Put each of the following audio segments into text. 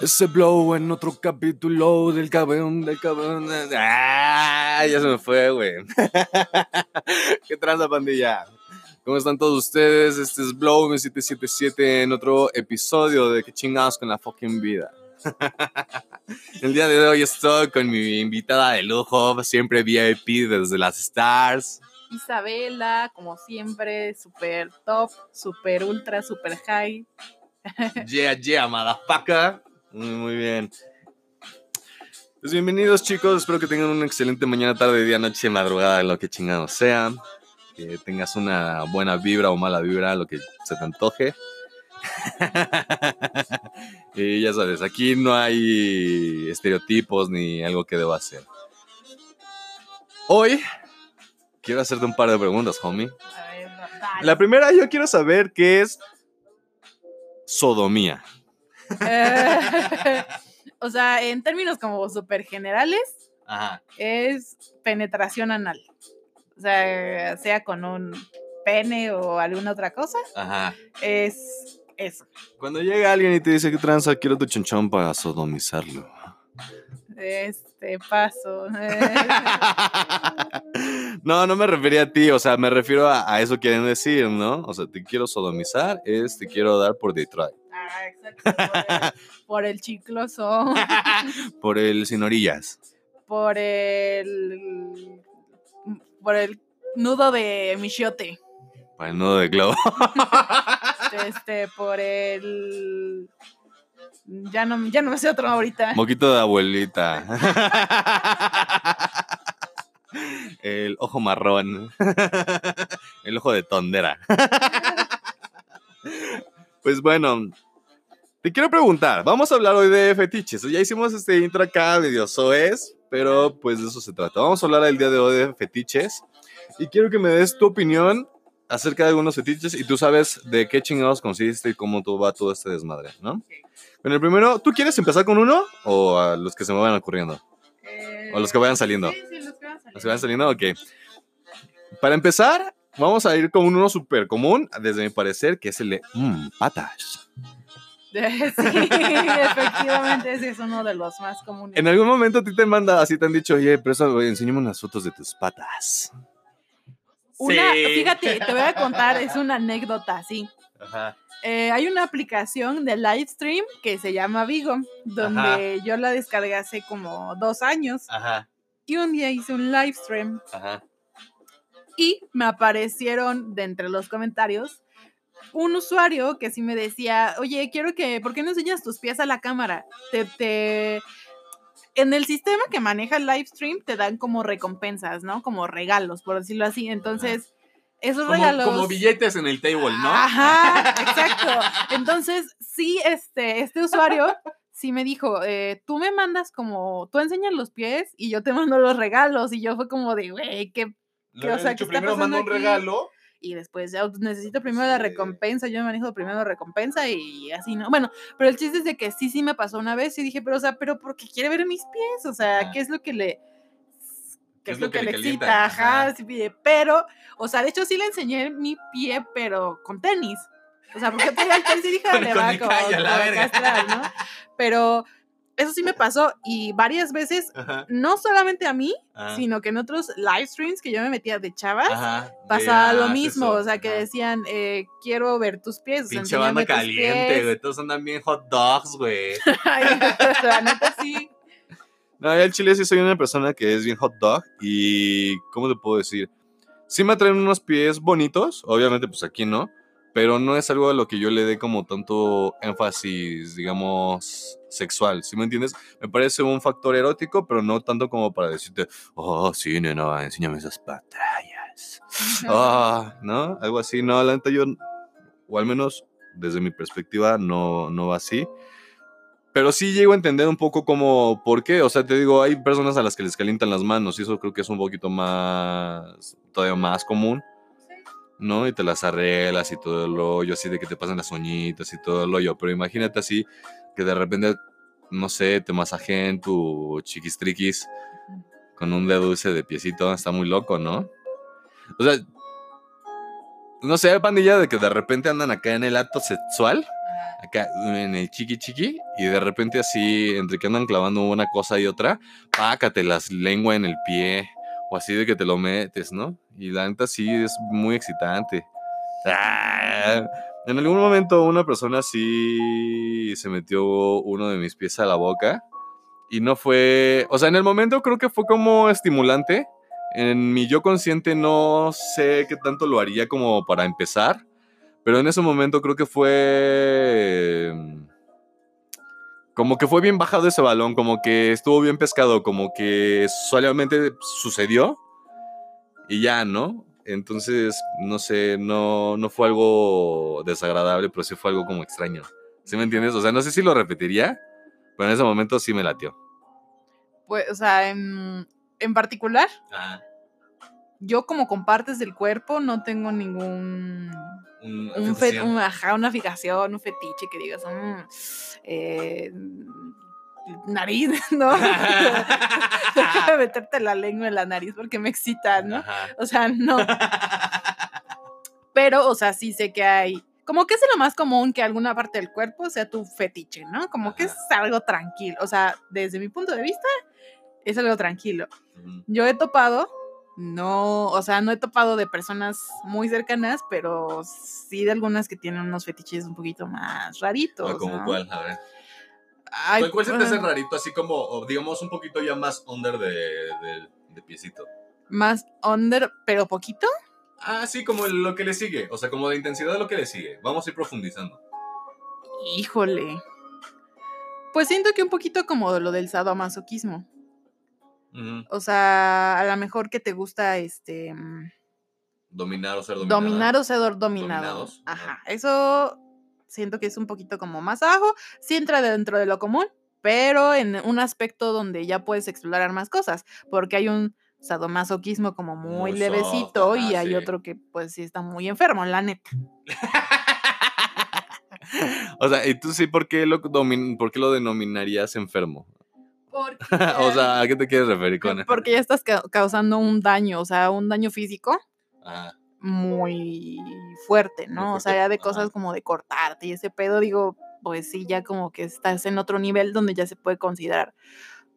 Ese blow en otro capítulo del cabrón, del cabrón. ¡Ah! Ya se me fue, güey. ¿Qué tranza, pandilla? ¿Cómo están todos ustedes? Este es Blow 777 en otro episodio de Que chingados con la fucking vida. El día de hoy estoy con mi invitada de lujo, siempre VIP desde las Stars. Isabela, como siempre, super top, super ultra, super high. Yeah, yeah, motherfucker. Muy, muy bien. Pues bienvenidos chicos, espero que tengan una excelente mañana, tarde, día, noche, madrugada, lo que chingados sea. Que tengas una buena vibra o mala vibra, lo que se te antoje. y ya sabes, aquí no hay estereotipos ni algo que deba hacer. Hoy quiero hacerte un par de preguntas, homie. La primera, yo quiero saber qué es sodomía. Eh, o sea, en términos como súper generales, Ajá. es penetración anal. O sea, sea con un pene o alguna otra cosa, Ajá. es eso. Cuando llega alguien y te dice que tranza, quiero tu chonchón para sodomizarlo. Este paso. no, no me refería a ti, o sea, me refiero a, a eso quieren decir, ¿no? O sea, te quiero sodomizar, es te quiero dar por Detroit. ah, exacto. Por el, el chicloso. por el sin orillas. por el por el nudo de michiote Por el nudo de globo. Este por el ya no ya no me sé otro ahorita Moquito de abuelita. El ojo marrón. El ojo de tondera. Pues bueno, te quiero preguntar, vamos a hablar hoy de fetiches. Ya hicimos este intro acá medio soez, pero pues de eso se trata. Vamos a hablar el día de hoy de fetiches y quiero que me des tu opinión acerca de algunos fetiches y tú sabes de qué chingados consiste y cómo todo va todo este desmadre, ¿no? Bueno, el primero, ¿tú quieres empezar con uno o a los que se me vayan ocurriendo? Eh, O los que vayan saliendo. sí, sí, los que vayan saliendo. ¿Los que vayan saliendo? Ok. Para empezar, vamos a ir con uno súper común, desde mi parecer, que es el de mm, patas. sí efectivamente ese es uno de los más comunes En algún momento a ti te manda, así te han dicho, oye, pero eso, enséñame unas fotos de tus patas. Una Sí. fíjate te voy a contar es una anécdota sí Ajá. Eh, hay una aplicación de live stream que se llama Vigo, donde yo la descargué hace como dos años Ajá. y un día hice un live stream Ajá. y me aparecieron de entre los comentarios un usuario que sí me decía, oye, quiero que, ¿por qué no enseñas tus pies a la cámara? Te, te... En el sistema que maneja el live stream te dan como recompensas, ¿no? Como regalos, por decirlo así. Entonces, esos Como, regalos... como billetes en el table, ¿no? Ajá, exacto. Entonces, sí, este, este usuario sí me dijo, eh, tú me mandas como, tú enseñas los pies y yo te mando los regalos. Y yo fue como de, güey, ¿qué? Que, o sea, dicho, ¿qué está primero manda un regalo. Y después ya necesito primero la Sí. recompensa, yo manejo primero la recompensa y así, ¿no? Bueno, pero el chiste es de que sí, sí me pasó una vez y dije, pero, o sea, pero porque quiere ver mis pies, o sea, Ah. ¿qué es lo que le... ¿Qué es lo que, le excita? Ajá, Ajá. sí, pero, o sea, de hecho sí le enseñé mi pie, pero con tenis. O sea, porque traía el tenis y dije, Con- le con va a la verga. castrar, ¿no? Pero eso sí me pasó y varias veces, Ajá. no solamente a mí, Ajá. sino que en otros live streams que yo me metía de chavas, Ajá. Pasaba lo ah, mismo, eso. o sea, que decían, eh, quiero ver tus pies. o sea, Pinche banda caliente, güey. Todos andan bien hot dogs, güey. Ay, la neta sí. No, yo al chile sí soy una persona que es bien hot dog y, ¿cómo te puedo decir? Sí me atraen unos pies bonitos, obviamente pues aquí no, pero no es algo a lo que yo le dé como tanto énfasis, digamos, sexual, ¿sí me entiendes? Me parece un factor erótico, pero no tanto como para decirte, oh, sí, nena, enséñame esas patallas. Ah, ¿no? Algo así, no, la neta yo, o al menos desde mi perspectiva, no, no va así. Pero sí llego a entender un poco como por qué. O sea, te digo, hay personas a las que les calientan las manos y eso creo que es un poquito más, todavía más común, ¿no? Y te las arreglas y todo el rollo, así de que te pasan las uñitas y todo el rollo. Pero imagínate así que de repente, no sé, te masajeen tu chiquistriquis con un dedo dulce de piecito, está muy loco, ¿no? O sea, no sé, pandilla de que de repente andan acá en el acto sexual, acá en el chiqui chiqui, y de repente así, entre que andan clavando una cosa y otra, pácate las lengua en el pie, o así de que te lo metes, ¿no? Y la neta sí es muy excitante. Ah, en algún momento una persona sí se metió uno de mis pies a la boca. Y no fue, o sea, en el momento creo que fue como estimulante. En mi yo consciente no sé qué tanto lo haría como para empezar. Pero en ese momento creo que fue... Como que fue bien bajado ese balón, como que estuvo bien pescado, como que solamente sucedió y ya, ¿no? Entonces, no sé, no, no fue algo desagradable, pero sí fue algo como extraño. ¿Sí me entiendes? O sea, no sé si lo repetiría, pero en ese momento sí me latió. Pues, o sea, en, en particular, Ajá. yo como con partes del cuerpo no tengo ningún Un, un fe- un- ajá, una fijación, un fetiche que digas, mm, eh, nariz, ¿no? Deja de meterte la lengua en la nariz porque me excita, ¿no? Ajá. O sea, no. Pero, o sea, sí sé que hay. Como que es lo más común que alguna parte del cuerpo sea tu fetiche, ¿no? Como que es Ajá. algo tranquilo. O sea, desde mi punto de vista, es algo tranquilo. Yo he topado, no, o sea, no he topado de personas muy cercanas, pero sí de algunas que tienen unos fetiches un poquito más raritos. Ah, ¿Como ¿no? cuál? A ver. Ay, ¿Cuál, se te hace bueno, rarito? Así como, digamos, un poquito ya más under de, de, de piecito. Más under, pero poquito. Ah, sí, como lo que le sigue. O sea, como de intensidad de lo que le sigue. Vamos a ir profundizando. Híjole. Pues siento que un poquito como lo del sadomasoquismo. Ujú. O sea, a lo mejor que te gusta este mm, Dominar o ser dominado. dominar o ser dominado. Dominados, ajá. Eso siento que es un poquito como más abajo. Sí entra dentro de lo común, pero en un aspecto donde ya puedes explorar más cosas. Porque hay un sadomasoquismo como muy, Muy soft, levecito y ajá, hay sí. otro que pues sí está muy enfermo, la neta. O sea, ¿y tú sí por qué lo, domin- por qué lo denominarías enfermo? o sea, ¿a qué te quieres referir con eso? porque ya estás ca- causando un daño, o sea, un daño físico Ajá. Muy fuerte, ¿no? o sea, ya de cosas como de cortarte y ese pedo, digo, pues sí, ya como que estás en otro nivel donde ya se puede considerar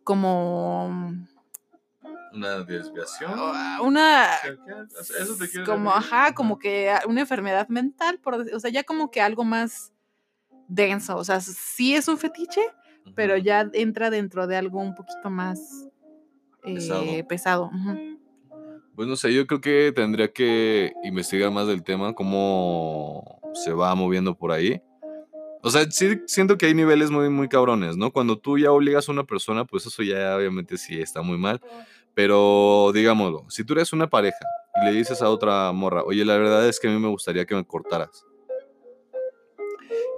como Una desviación. ah, una ¿Eso te como referir? ajá, como que una enfermedad mental, por, o sea, ya como que algo más denso, o sea, sí es un fetiche, Ujú. pero ya entra dentro de algo un poquito más eh, Pesado. pesado. ujú. Pues no sé, yo creo que tendría que investigar más del tema, cómo se va moviendo por ahí. O sea, sí siento que hay niveles muy, muy cabrones, ¿no? Cuando tú ya obligas a una persona, pues eso ya obviamente sí está muy mal. Pero digámoslo, si tú eres una pareja y le dices a otra morra, oye, la verdad es que a mí me gustaría que me cortaras.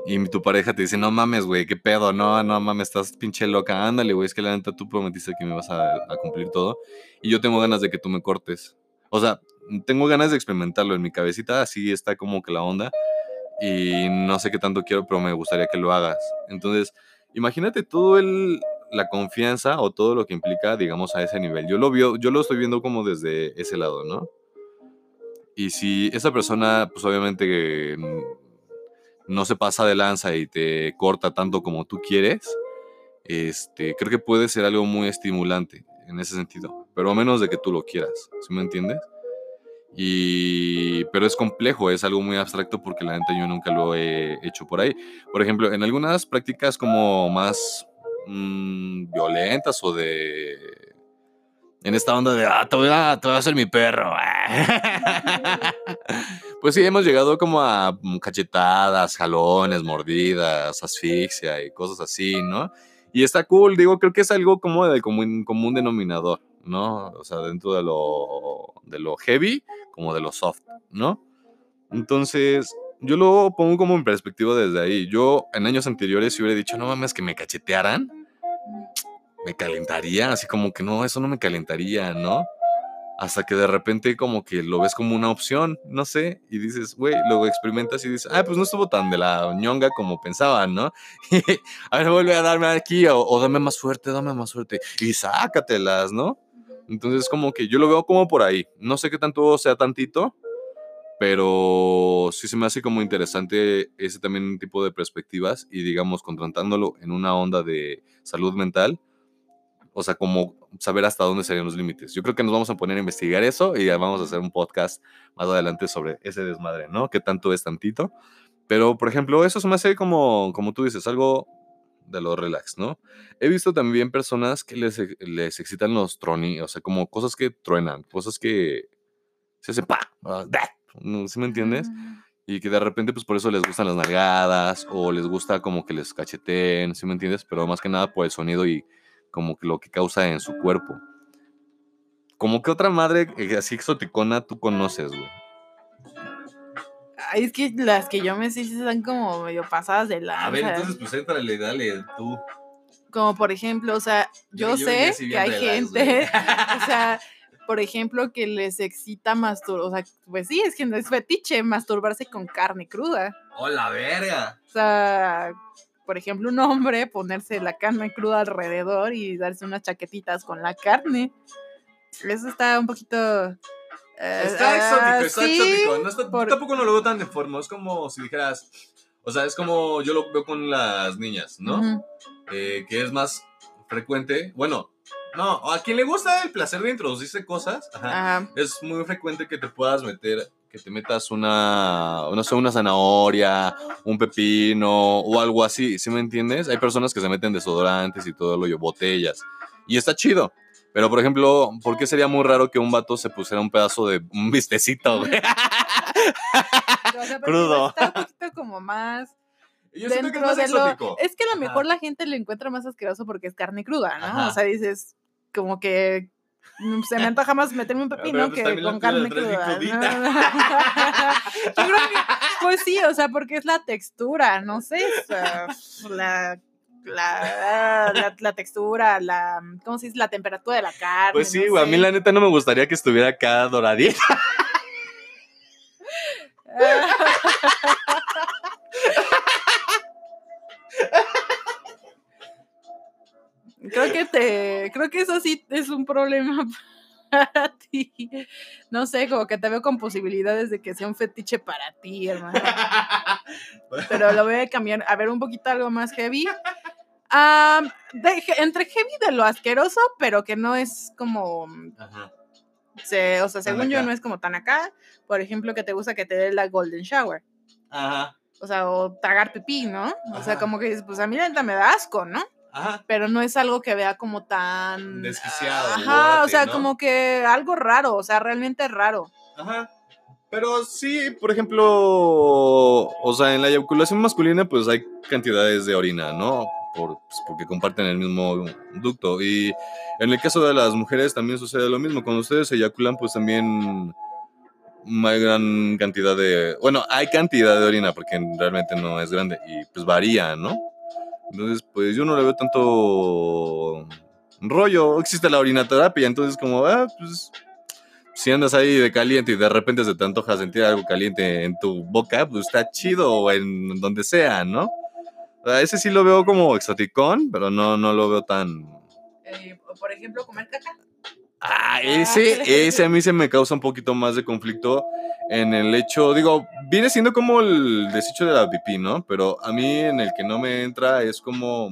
Y tu pareja te dice, no mames, güey, qué pedo, no, no mames, estás pinche loca, ándale, güey, es que la neta tú prometiste que me vas a, a cumplir todo. Y yo tengo ganas de que tú me cortes. O sea, tengo ganas de experimentarlo en mi cabecita, así está como que la onda. Y no sé qué tanto quiero, pero me gustaría que lo hagas. Entonces, imagínate todo el, la confianza o todo lo que implica, digamos, a ese nivel. Yo lo, vio, yo lo estoy viendo como desde ese lado, ¿no? Y si esa persona, pues obviamente no se pasa de lanza y te corta tanto como tú quieres, este, creo que puede ser algo muy estimulante en ese sentido, pero a menos de que tú lo quieras, ¿sí me entiendes? Y, pero es complejo, es algo muy abstracto porque la neta yo nunca lo he hecho por ahí. Por ejemplo, en algunas prácticas como más mm, violentas o de... En esta onda de, ah, te voy a, te voy a hacer mi perro. pues sí, hemos llegado como a cachetadas, jalones, mordidas, asfixia y cosas así, ¿no? Y está cool, digo, creo que es algo como del común, común denominador, ¿no? O sea, dentro de lo, de lo heavy como de lo soft, ¿no? Entonces, yo lo pongo como en perspectiva desde ahí. Yo en años anteriores si hubiera dicho, no mames, que me cachetearan, me calentaría, así como que no, eso no me calentaría, ¿no? Hasta que de repente como que lo ves como una opción, no sé, y dices, güey, luego experimentas y dices, ah, pues no estuvo tan de la ñonga como pensaban, ¿no? a ver, vuelve a darme aquí, o, o dame más fuerte, dame más fuerte, y sácatelas, ¿no? Entonces, como que yo lo veo como por ahí. No sé qué tanto sea tantito, pero sí se me hace como interesante ese también tipo de perspectivas y digamos, contratándolo en una onda de salud mental, o sea, como saber hasta dónde serían los límites. Yo creo que nos vamos a poner a investigar eso y ya vamos a hacer un podcast más adelante sobre ese desmadre, ¿no? ¿Qué tanto es tantito? Pero, por ejemplo, eso se me hace como, como tú dices, algo de lo relax, ¿no? He visto también personas que les, les excitan los troni, o sea, como cosas que truenan, cosas que se hacen pa, ah, ¿sí me entiendes? Ah. Y que de repente, pues por eso les gustan las nalgadas o les gusta como que les cacheteen, ¿sí me entiendes? Pero más que nada por el sonido y como que lo que causa en su cuerpo. Como que otra madre eh, así exoticona tú conoces, güey. Ay, es que las que yo me sé están como medio pasadas de la. A ver, entonces pues entrale, dale, tú. Como por ejemplo, o sea, yo, sé que hay gente, o sea, por ejemplo, que les excita masturbar, o sea, pues sí, es que no es fetiche masturbarse con carne cruda. ¡Oh, la verga! O sea, por ejemplo, un hombre ponerse la carne cruda alrededor y darse unas chaquetitas con la carne. Eso está un poquito. eh, Está ah, exótico, está sí, exótico. No está- por- tampoco no lo veo tan de forma. Es como si dijeras. O sea, es como yo lo veo con las niñas, ¿no? Eh, que es más frecuente. Bueno, no, a quien le gusta el placer de introducirse cosas, ajá, Ajá. es muy frecuente que te puedas meter, que te metas una, no sé, una zanahoria, un pepino o algo así, ¿sí me entiendes? Hay personas que se meten desodorantes y todo lo yo, botellas. Y está chido. Pero, por ejemplo, ¿por qué sería muy raro que un vato se pusiera un pedazo de un vistecito, güey? O sea, porque Crudo. Está un poquito como más. Yo siento que es más lo. exótico. Es que a lo mejor Ajá. la gente le encuentra más asqueroso porque es carne cruda, ¿no? Ajá. O sea, dices, como que. Mm, Se me antoja más meterme un pepino pues, que con carne cruda. Yo creo que, pues sí, o sea, porque es la textura, no sé, la, la, la, la textura, la, ¿cómo se dice? La temperatura de la carne. Pues sí, no a mí la neta no me gustaría que estuviera acá doradita. Creo que te, creo que eso sí es un problema para ti. No sé, como que te veo con posibilidades de que sea un fetiche para ti, hermano. Pero lo voy a cambiar, a ver un poquito algo más heavy. Ah, de- entre heavy de lo asqueroso, pero que no es como, Ajá. se- o sea, según yo no es como tan acá. Por ejemplo, que te gusta que te dé la golden shower. Ajá. O sea, o tragar pipí, ¿no? O sea, como que dices, pues a mí neta me da asco, ¿no? Ajá. pero no es algo que vea como tan Desquiciado, Ajá, o sea, ¿no? como que algo raro, o sea, realmente raro. Ajá. Pero sí, por ejemplo, o sea, en la eyaculación masculina, pues hay cantidades de orina, ¿no? Por, pues, porque comparten el mismo ducto. Y en el caso de las mujeres también sucede lo mismo. Cuando ustedes eyaculan, pues también hay gran cantidad de. Bueno, hay cantidad de orina, porque realmente no es grande. Y pues varía, ¿no? Entonces, pues yo no le veo tanto rollo. Existe la orinaterapia, entonces, como, ah, pues si andas ahí de caliente y de repente se te antoja sentir algo caliente en tu boca, pues está chido o en donde sea, ¿no? O sea, ese sí lo veo como exoticón, pero no, no lo veo tan... Eh, por ejemplo, comer caca. Ah, ese, ese a mí se me causa un poquito más de conflicto en el hecho, digo, viene siendo como el desecho de la pipí, ¿no? Pero a mí en el que no me entra es como...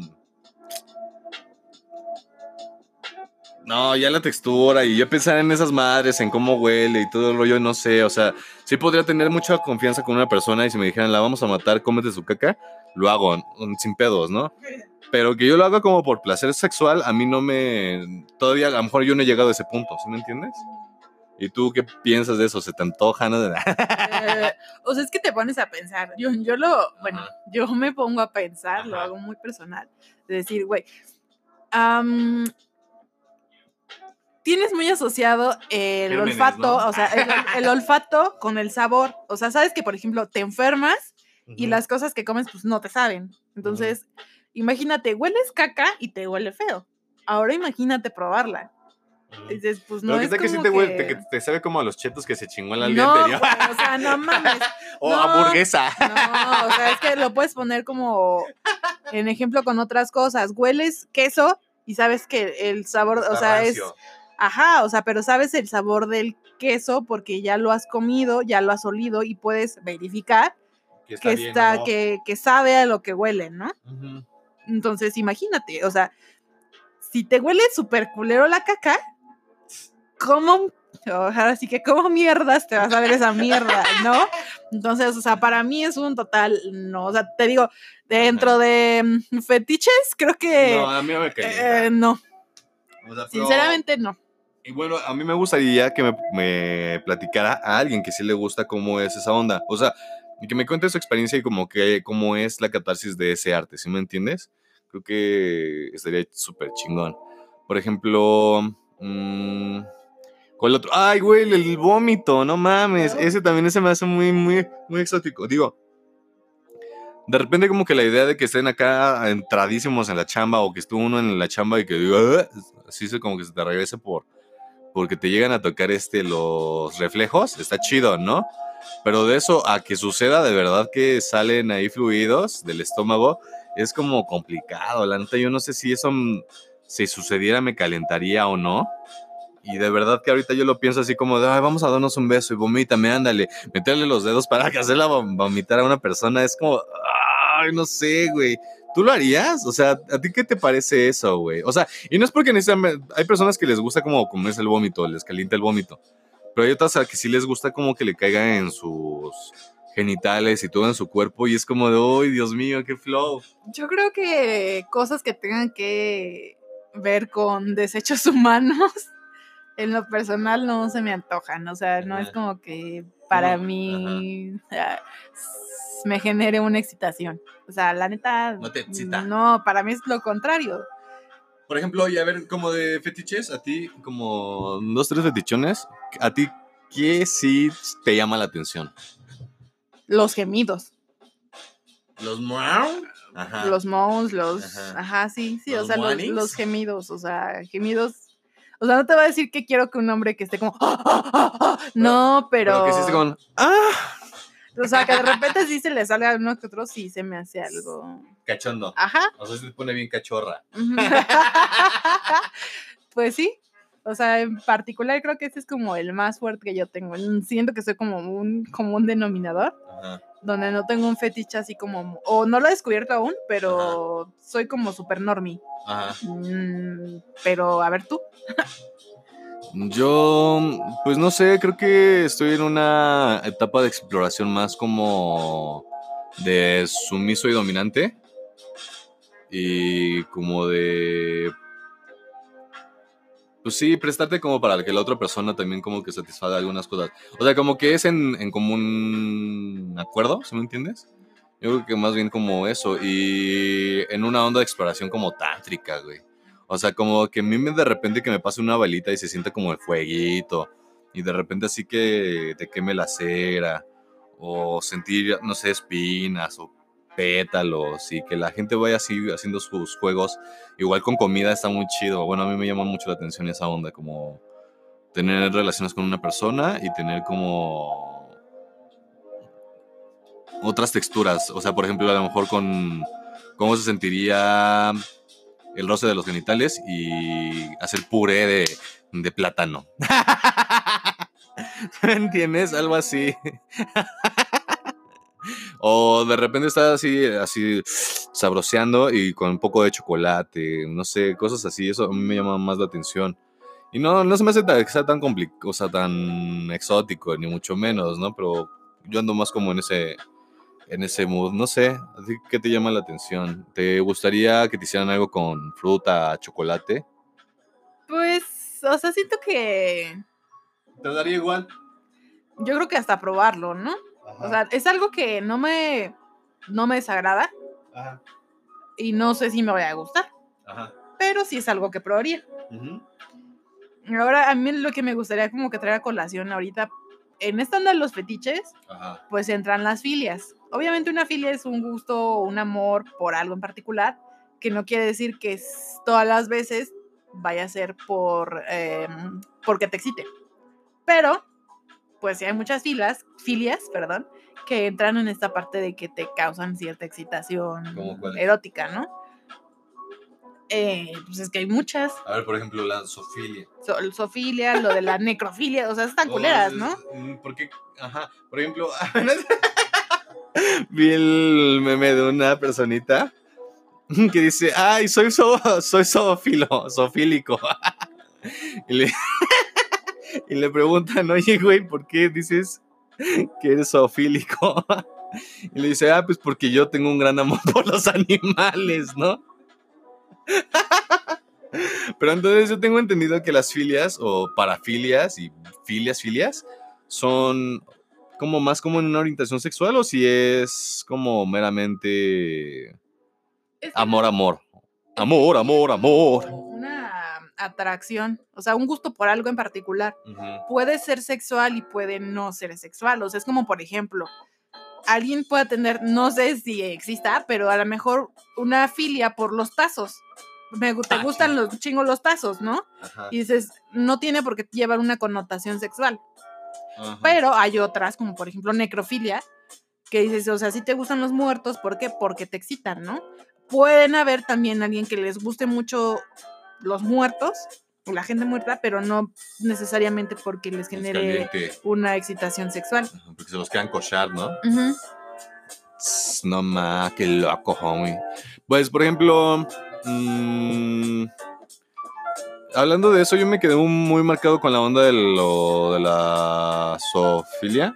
No, ya la textura y yo pensar en esas madres, en cómo huele y todo el rollo, no sé, o sea, sí podría tener mucha confianza con una persona y si me dijeran, la vamos a matar, cómete su caca, lo hago, sin pedos, ¿no? Pero que yo lo haga como por placer sexual, a mí no me... Todavía a lo mejor yo no he llegado a ese punto, ¿sí me entiendes? ¿Y tú qué piensas de eso? ¿Se te antoja? No? Eh, o sea, es que te pones a pensar. Yo, yo lo, bueno, Ajá. yo me pongo a pensar, lo Ajá. hago muy personal. De decir, güey, am, tienes muy asociado el Gérmenes, olfato, ¿no? o sea, el, el olfato con el sabor. O sea, sabes que, por ejemplo, te enfermas y las cosas que comes, pues no te saben. Entonces, imagínate, hueles caca y te huele feo. Ahora imagínate probarla. Dices, pues no Pero que es que sí te, huele- que- te, sabe como a los chetos que se chingó el día no, anterior. güey, o sea, no mames. o no. hamburguesa. No, o sea, es que lo puedes poner como en ejemplo con otras cosas. Hueles queso y sabes que el sabor, o sea, es rancio. Ajá, o sea, pero sabes el sabor del queso porque ya lo has comido, ya lo has olido y puedes verificar Que que bien, está, ¿no? que, que sabe a lo que huele, ¿no? Ujú. Entonces, imagínate, o sea, si te huele súper culero la caca, ¿cómo? Ahora sí que, ¿cómo mierdas te vas a ver esa mierda, no? Entonces, o sea, para mí es un total, no, o sea, te digo, dentro de mm, fetiches, creo que, No, a mí me eh, no, O sea, pero- sinceramente no. Y bueno, a mí me gustaría que me, me platicara a alguien que sí le gusta cómo es esa onda. O sea, y que me cuente su experiencia y como que cómo es la catarsis de ese arte, ¿sí me entiendes? Creo que estaría súper chingón. Por ejemplo, mm, ¿cuál otro? Ay, güey, el, el vómito, no mames. Ese también se me hace muy, muy, muy exótico. Digo, de repente como que la idea de que estén acá entradísimos en la chamba o que estuvo uno en la chamba y que diga, "Ah", así se como que se te regrese por porque te llegan a tocar este los reflejos, está chido, ¿no? Pero de eso a que suceda de verdad que salen ahí fluidos del estómago es como complicado, la neta yo no sé si eso mm, si sucediera me calentaría o no. Y de verdad que ahorita yo lo pienso así como de, "Ay, vamos a darnos un beso y vomítame, ándale, meterle los dedos para que hacerla vom- vomitar a una persona es como, ay, no sé, güey. ¿Tú lo harías? O sea, ¿a ti qué te parece eso, güey? O sea, y no es porque necesariamente, hay personas que les gusta como comerse el vómito, les calienta el vómito, pero hay otras a que sí les gusta como que le caiga en sus genitales y todo en su cuerpo y es como de, ¡ay, Dios mío, qué flow! Yo creo que cosas que tengan que ver con desechos humanos, en lo personal no se me antojan. O sea, no es Ajá. como que para No, mí ah, me genere una excitación. O sea, la neta. No te excita. No, para mí es lo contrario. Por ejemplo, y a ver, como de fetiches, a ti, como dos, tres fetichones, a ti, ¿qué sí te llama la atención? Los gemidos. ¿Los meow? Ajá. Los moans, los. Ajá. Ajá, sí, sí. o ¿Los sea, los, gemidos. O sea, gemidos. O sea, no te voy a decir que quiero que un hombre que esté como. "Ah, ah, ah, ah". No, pero. Pero que sí esté ¡ah! O sea, que de repente sí se le sale a uno que otro, sí se me hace algo. Cachondo. Ajá. O sea, se pone bien cachorra. pues sí. O sea, en particular creo que este es como el más fuerte que yo tengo. Siento que soy como un, como un denominador, Ajá. donde no tengo un fetiche así como. O no lo he descubierto aún, pero soy como super normie. Ajá. Mm, pero a ver tú. Yo, pues no sé, creo que estoy en una etapa de exploración más como de sumiso y dominante. Y como de... Pues sí, prestarte como para que la otra persona también como que satisfaga algunas cosas. O sea, como que es en, en común acuerdo, ¿sí me entiendes? Yo creo que más bien como eso. Y en una onda de exploración como tántrica, güey. O sea, como que a mí me de repente que me pase una balita y se sienta como el fueguito. Y de repente así que te queme la cera. O sentir, no sé, espinas o pétalos. Y que la gente vaya así haciendo sus juegos. Igual con comida está muy chido. Bueno, a mí me llama mucho la atención esa onda. Como tener relaciones con una persona y tener como otras texturas. O sea, por ejemplo, a lo mejor con cómo se sentiría el roce de los genitales y hacer puré de, de plátano. ¿Me entiendes? Algo así. o de repente estás así, así sabroseando y con un poco de chocolate, no sé, cosas así. Eso a mí me llama más la atención. Y no, no se me hace tan, tan complicado, o sea, tan exótico, ni mucho menos, ¿no? Pero yo ando más como en ese, en ese mood. No sé, ¿a ti ¿qué te llama la atención? ¿Te gustaría que te hicieran algo con fruta, chocolate? Pues, o sea, siento que. ¿Te daría igual? Yo creo que hasta probarlo, ¿no? O sea, es algo que no me. No me desagrada ajá, y no sé si me vaya a gustar, ajá. pero sí es algo que probaría. Ahora, a mí lo que me gustaría como que traer a colación ahorita, en esta onda de los fetiches, Ajá. pues entran las filias. Obviamente una filia es un gusto, un amor por algo en particular, que no quiere decir que todas las veces vaya a ser por eh, porque te excite. Pero, pues sí hay muchas filas, filias, perdón, que entran en esta parte de que te causan cierta excitación erótica, ¿no? Eh, pues es que hay muchas. A ver, por ejemplo, la zoofilia. So- lo de la necrofilia, o sea, están culeras, ¿no? Porque, ajá, por ejemplo, vi el meme de una personita que dice, ay, soy, so, soy zoofilo, zoofílico. y, le, y le preguntan, oye, güey, ¿por qué dices que eres zoofílico? y le dice, ah, pues porque yo tengo un gran amor por los animales, ¿no? Pero entonces yo tengo entendido que las filias o parafilias y filias, filias, son como más como en una orientación sexual o si es como meramente amor, amor. Amor, amor, amor. Atracción, o sea, un gusto por algo en particular. Puede ser sexual y puede no ser sexual. O sea, es como, por ejemplo, alguien puede tener, no sé si exista, pero a lo mejor una filia por los tazos. Me, te Ah, gustan sí. los chingos los tazos, ¿no? Ajá, Y dices, no tiene por qué llevar una connotación sexual. ajá. Pero hay otras, como por ejemplo necrofilia, que dices, o sea, si te gustan los muertos, ¿por qué? Porque te excitan, ¿no? Pueden haber también alguien que les guste mucho los muertos, la gente muerta, pero no necesariamente porque les Es genere una excitación sexual. Porque se los quedan cochar, ¿no? No ma, qué loco, homie. Pues, por ejemplo, mm, hablando de eso, yo me quedé muy marcado con la onda de, lo, de la zoofilia.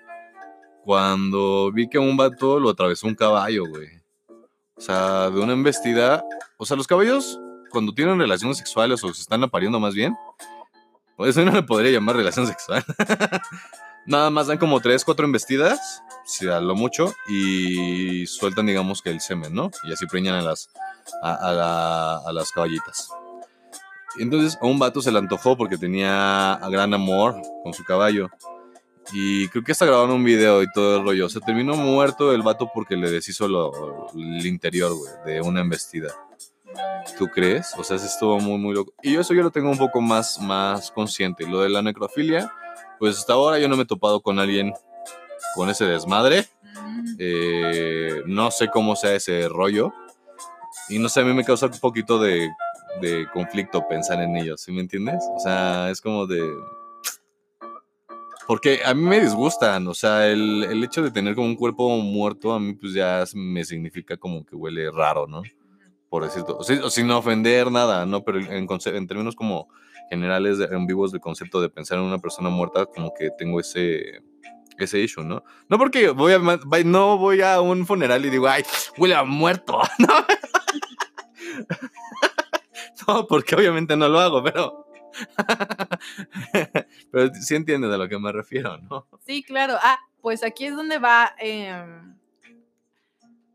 Cuando vi que un vato lo atravesó un caballo, güey. O sea, de una embestida. O sea, los caballos, cuando tienen relaciones sexuales o se están apariendo más bien, pues eso no le podría llamar relación sexual. Nada más dan como tres, cuatro embestidas, si a lo mucho, y sueltan, digamos, que el semen, ¿no? Y así preñan a las, a, a la- a las caballitas. Entonces a un vato se le antojó porque tenía gran amor con su caballo. Y creo que hasta grabaron un video y todo el rollo. Se terminó muerto el vato porque le deshizo lo- el interior, güey, de una embestida. ¿Tú crees? O sea, eso estuvo muy, muy loco. Y eso yo lo tengo un poco más, más consciente. Lo de la necrofilia, pues hasta ahora yo no me he topado con alguien con ese desmadre. Mm. Eh, no sé cómo sea ese rollo. Y no sé, a mí me causa un poquito de, de conflicto pensar en ellos, ¿sí me entiendes? O sea, es como de... Porque a mí me disgustan, o sea, el, el hecho de tener como un cuerpo muerto a mí pues ya me significa como que huele raro, ¿no? Por decirlo, o sea, o sin ofender nada, ¿no? Pero en, términos como generales, en vivos del concepto de pensar en una persona muerta, como que tengo ese, ese issue, ¿no? No porque voy a, no voy a un funeral y digo, ay, huele a muerto, ¿no? no, porque obviamente no lo hago, pero... pero sí entiendes a lo que me refiero, ¿no? Sí, claro. Ah, pues aquí es donde va. em,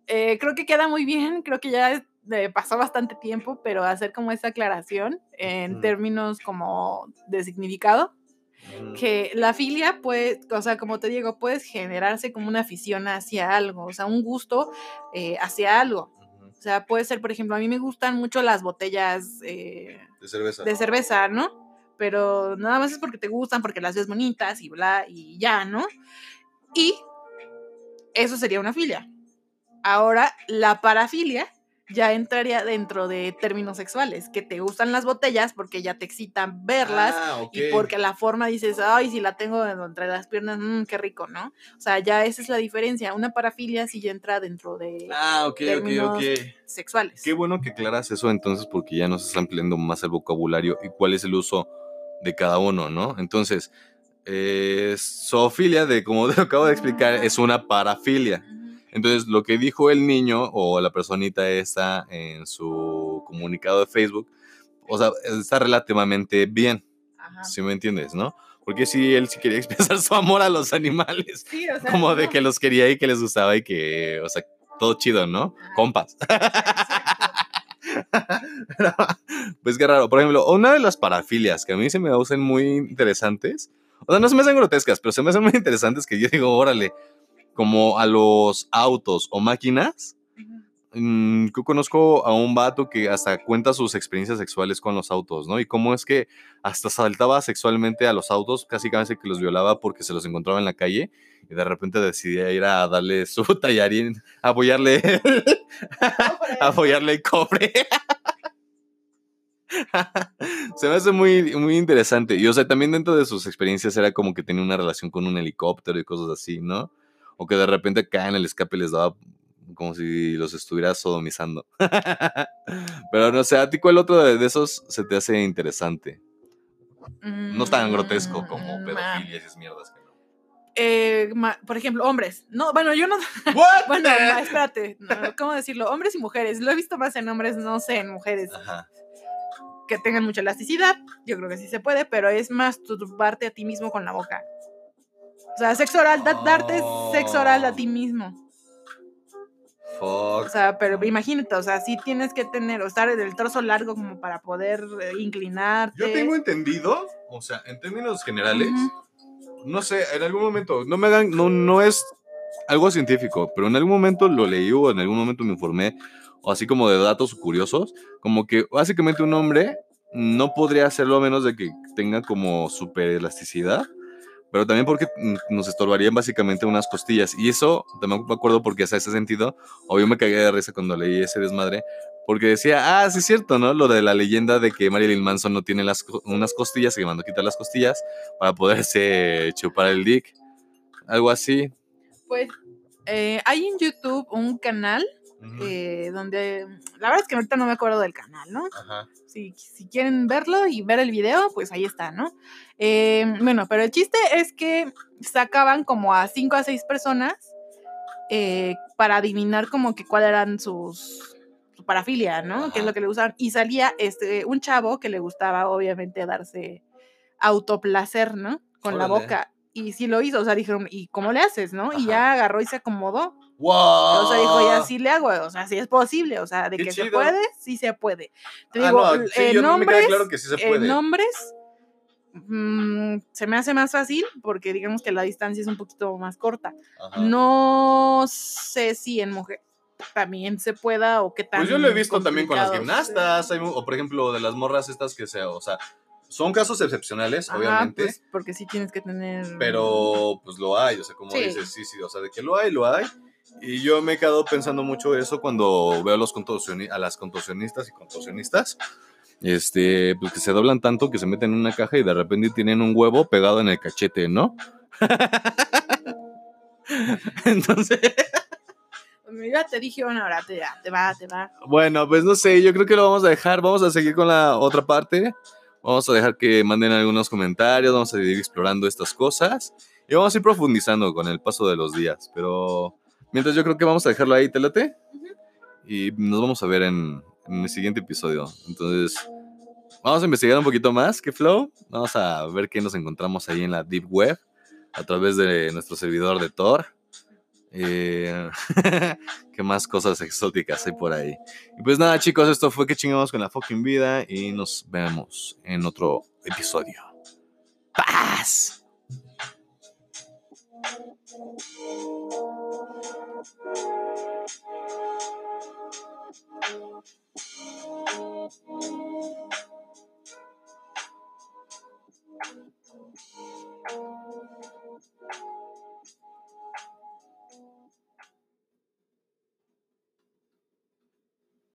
eh, creo que queda muy bien. Creo que ya eh, pasó bastante tiempo, pero hacer como esa aclaración en términos como de significado. que la filia puede, o sea, como te digo, puedes generarse como una afición hacia algo, o sea, un gusto eh, hacia algo. Ujú. O sea, puede ser, por ejemplo, a mí me gustan mucho las botellas eh, De cerveza. de cerveza, ¿no? Pero nada más es porque te gustan, porque las ves bonitas y bla, y ya, ¿no? Y eso sería una filia. Ahora, la parafilia ya entraría dentro de términos sexuales, que te gustan las botellas porque ya te excitan verlas Ah, ok. y porque la forma dices, ay, si la tengo entre las piernas, mmm, qué rico, ¿no? O sea, ya esa es la diferencia. Una parafilia sí ya entra dentro de Ah, ok, ok, términos ok. sexuales. Qué bueno que aclaras eso entonces porque ya nos está ampliando más el vocabulario y cuál es el uso de cada uno, ¿no? Entonces, eh, zoofilia, de como te acabo de explicar, es una parafilia. Entonces, lo que dijo el niño o la personita esta en su comunicado de Facebook, o sea, está relativamente bien, Ajá. si me entiendes, ¿no? Porque si él sí quería expresar su amor a los animales, Sí, o sea, como de que los quería y que les gustaba y que, o sea, todo chido, ¿no? Ajá. Compas. Pues qué raro. Por ejemplo, una de las parafilias que a mí se me hacen muy interesantes, o sea, no se me hacen grotescas, pero se me hacen muy interesantes que yo digo, órale, como a los autos o máquinas. Mm, Yo conozco a un vato que hasta cuenta sus experiencias sexuales con los autos, ¿no? Y cómo es que hasta saltaba sexualmente a los autos, casi casi que los violaba porque se los encontraba en la calle y de repente decidía ir a darle su tallarín, a apoyarle, a apoyarle el cobre. Se me hace muy, muy interesante. Y o sea, también dentro de sus experiencias era como que tenía una relación con un helicóptero y cosas así, ¿no? O que de repente caen el escape y les daba como si los estuviera sodomizando. Pero no sé, ¿a ti cuál otro de esos se te hace interesante? No es tan grotesco como Mm, pedofilia y esas mierdas. que no. Eh, ma- por ejemplo, hombres. No, bueno, yo no. What Bueno, ma- espérate. no, ¿Cómo decirlo? Hombres y mujeres. Lo he visto más en hombres, no sé, en mujeres. Ajá. Que tengan mucha elasticidad. Yo creo que sí se puede, pero es más turbarte a ti mismo con la boca. O sea, sexo oral, da- darte sexo oral a ti mismo. Fuck. O sea, pero imagínate, o sea, sí tienes que tener, o estar en el trozo largo como para poder eh, inclinarte. Yo tengo entendido, o sea, en términos generales, no sé, en algún momento, no me hagan, no, no es algo científico, pero en algún momento lo leí o en algún momento me informé, o así como de datos curiosos, como que básicamente un hombre no podría hacerlo a menos de que tenga como super elasticidad, pero también porque nos estorbarían básicamente unas costillas. Y eso también me acuerdo porque hace ese sentido, o yo me cagué de risa cuando leí ese desmadre, porque decía, ah, sí es cierto, ¿no? Lo de la leyenda de que Marilyn Manson no tiene unas costillas que mandó quitar las costillas para poderse chupar el dick. Algo así. Pues eh, hay en YouTube un canal Ujú. eh, donde, la verdad es que ahorita no me acuerdo del canal, ¿no? Ajá. Si, si quieren verlo y ver el video, pues ahí está, ¿no? Eh, bueno, pero el chiste es que sacaban como a cinco a seis personas eh, para adivinar como que cuál eran sus su parafilia, ¿no? ¿Qué es Ajá. lo que le gustaban? Y salía este un chavo que le gustaba obviamente darse autoplacer, ¿no? Con la Órale. boca. Y sí lo hizo, o sea, dijeron, ¿y cómo le haces, no? Y Ajá. ya agarró y se acomodó. ¡Wow! O sea, dijo, ya sí le hago, o sea, sí es posible, o sea, de Qué que se chido. puede, sí se puede. Te Ah, digo, no, sí, en yo no me queda hombres, claro que sí se en puede. hombres, mm, se me hace más fácil porque digamos que la distancia es un poquito más corta. Ajá. No sé si en mujer también se pueda o qué tal. Pues yo lo he visto también con las gimnastas, hay o por ejemplo de las morras estas que se, o sea, son casos excepcionales, obviamente, pues, porque sí tienes que tener. pero pues lo hay, o sea, como Sí. dices, sí, sí, o sea, de que lo hay, lo hay. Y yo me he quedado pensando mucho eso cuando veo a, los a las contorsionistas y contorsionistas, este, pues que se doblan tanto que se meten en una caja y de repente tienen un huevo pegado en el cachete, ¿no? Entonces, Ya te dije una hora, te, ya, te va, te va. Bueno, pues no sé, yo creo que lo vamos a dejar. Vamos a seguir con la otra parte. Vamos a dejar que manden algunos comentarios, vamos a ir explorando estas cosas y vamos a ir profundizando con el paso de los días. Pero mientras yo creo que vamos a dejarlo ahí, telate. Y nos vamos a ver en, en el siguiente episodio. Entonces, vamos a investigar un poquito más que Flow. Vamos a ver qué nos encontramos ahí en la Deep Web a través de nuestro servidor de Tor. Eh, ¿Qué más cosas exóticas hay por ahí? Y pues nada, chicos, esto fue que chingamos con la fucking vida y nos vemos en otro episodio. ¡Paz! Thank you.